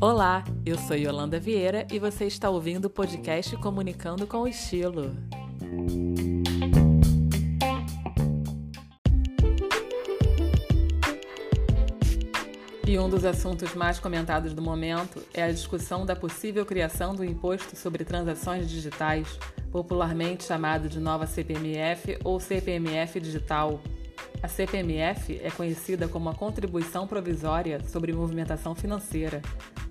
Olá, eu sou Yolanda Vieira e você está ouvindo o podcast Comunicando com Estilo. E um dos assuntos mais comentados do momento é a discussão da possível criação do Imposto sobre Transações Digitais, popularmente chamado de nova CPMF ou CPMF Digital. A CPMF é conhecida como a Contribuição Provisória sobre Movimentação Financeira.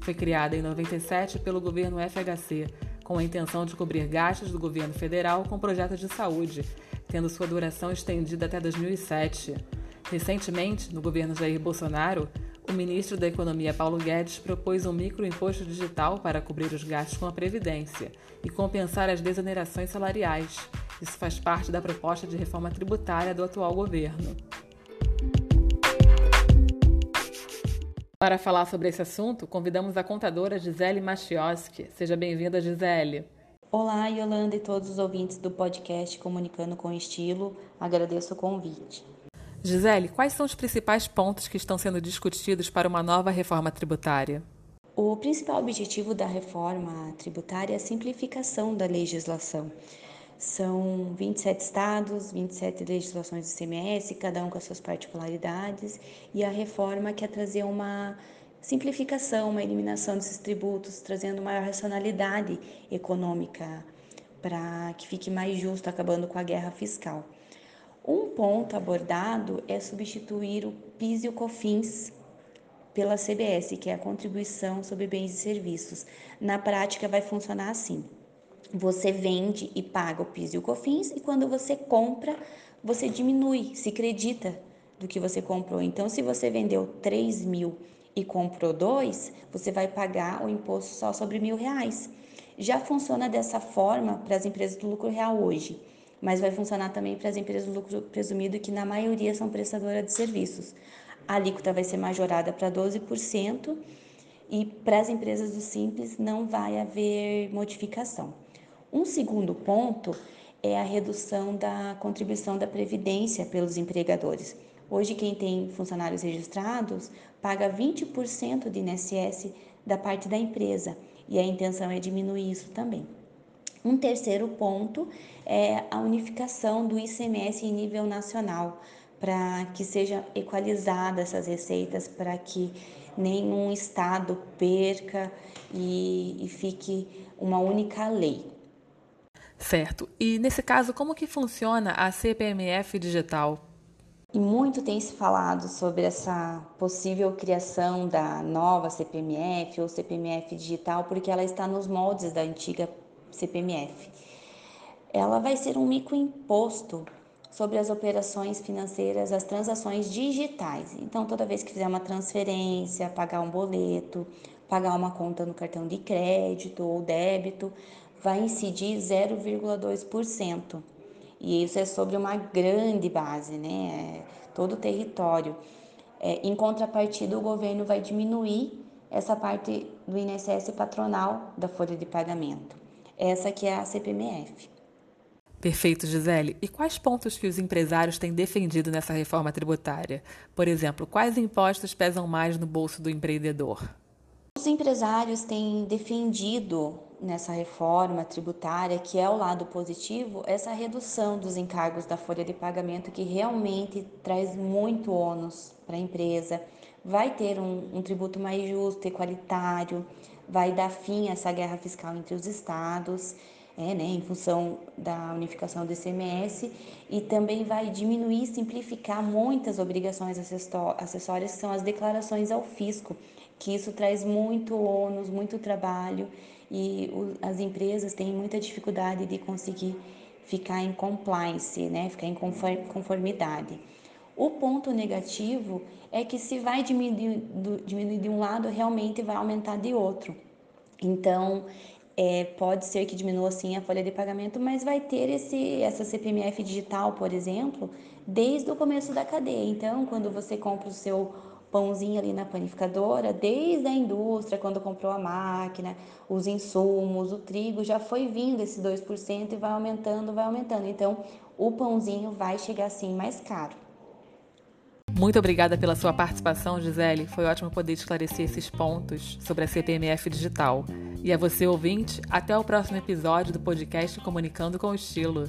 Foi criada em 97 pelo governo FHC, com a intenção de cobrir gastos do governo federal com projetos de saúde, tendo sua duração estendida até 2007. Recentemente, no governo Jair Bolsonaro, o ministro da Economia Paulo Guedes propôs um microimposto digital para cobrir os gastos com a Previdência e compensar as desonerações salariais. Isso faz parte da proposta de reforma tributária do atual governo. Para falar sobre esse assunto, convidamos a contadora Gisele Machioski. Seja bem-vinda, Gisele. Olá, Yolanda e todos os ouvintes do podcast Comunicando com Estilo. Agradeço o convite. Gisele, quais são os principais pontos que estão sendo discutidos para uma nova reforma tributária? O principal objetivo da reforma tributária é a simplificação da legislação. São 27 estados, 27 legislações do CMS, cada um com as suas particularidades, e a reforma quer trazer uma simplificação, uma eliminação desses tributos, trazendo maior racionalidade econômica para que fique mais justo, acabando com a guerra fiscal. Um ponto abordado é substituir o PIS e o COFINS pela CBS, que é a contribuição sobre bens e serviços. Na prática vai funcionar assim: você vende e paga o PIS e o COFINS, e quando você compra, você diminui, se acredita do que você comprou. Então, se você vendeu 3 mil e comprou dois, você vai pagar o imposto só sobre mil reais. Já funciona dessa forma para as empresas do lucro real hoje, mas vai funcionar também para as empresas do lucro presumido, que na maioria são prestadoras de serviços. A alíquota vai ser majorada para 12% e para as empresas do Simples não vai haver modificação. Um segundo ponto é a redução da contribuição da Previdência pelos empregadores. Hoje, quem tem funcionários registrados paga 20% de INSS da parte da empresa e a intenção é diminuir isso também. Um terceiro ponto é a unificação do ICMS em nível nacional, para que seja equalizada essas receitas, para que nenhum estado perca e, e fique uma única lei. Certo. E nesse caso, como que funciona a CPMF digital? E muito tem se falado sobre essa possível criação da nova CPMF ou CPMF digital, porque ela está nos moldes da antiga CPMF. Ela vai ser um microimposto sobre as operações financeiras, as transações digitais. Então, toda vez que fizer uma transferência, pagar um boleto, pagar uma conta no cartão de crédito ou débito, vai incidir 0,2%. E isso é sobre uma grande base, né? É todo o território. É, em contrapartida, o governo vai diminuir essa parte do INSS patronal da folha de pagamento. Essa que é a CPMF. Perfeito, Gisele. E quais pontos que os empresários têm defendido nessa reforma tributária? Por exemplo, quais impostos pesam mais no bolso do empreendedor? Os empresários têm defendido nessa reforma tributária, que é o lado positivo, essa redução dos encargos da folha de pagamento, que realmente traz muito ônus para a empresa. Vai ter um, um tributo mais justo, equalitário, vai dar fim a essa guerra fiscal entre os estados. É, né, em função da unificação do ICMS e também vai diminuir simplificar muitas obrigações acessórias, que são as declarações ao fisco, que isso traz muito ônus, muito trabalho e as empresas têm muita dificuldade de conseguir ficar em compliance, né, ficar em conformidade. O ponto negativo é que se vai diminuir, diminuir de um lado, realmente vai aumentar de outro. Então, é, pode ser que diminua sim a folha de pagamento, mas vai ter esse, essa CPMF digital, por exemplo, desde o começo da cadeia. Então, quando você compra o seu pãozinho ali na panificadora, desde a indústria, quando comprou a máquina, os insumos, o trigo, já foi vindo esse 2% e vai aumentando, vai aumentando. Então, o pãozinho vai chegar assim mais caro. Muito obrigada pela sua participação, Gisele. Foi ótimo poder esclarecer esses pontos sobre a CPMF digital. E a você, ouvinte, até o próximo episódio do podcast Comunicando com Estilo.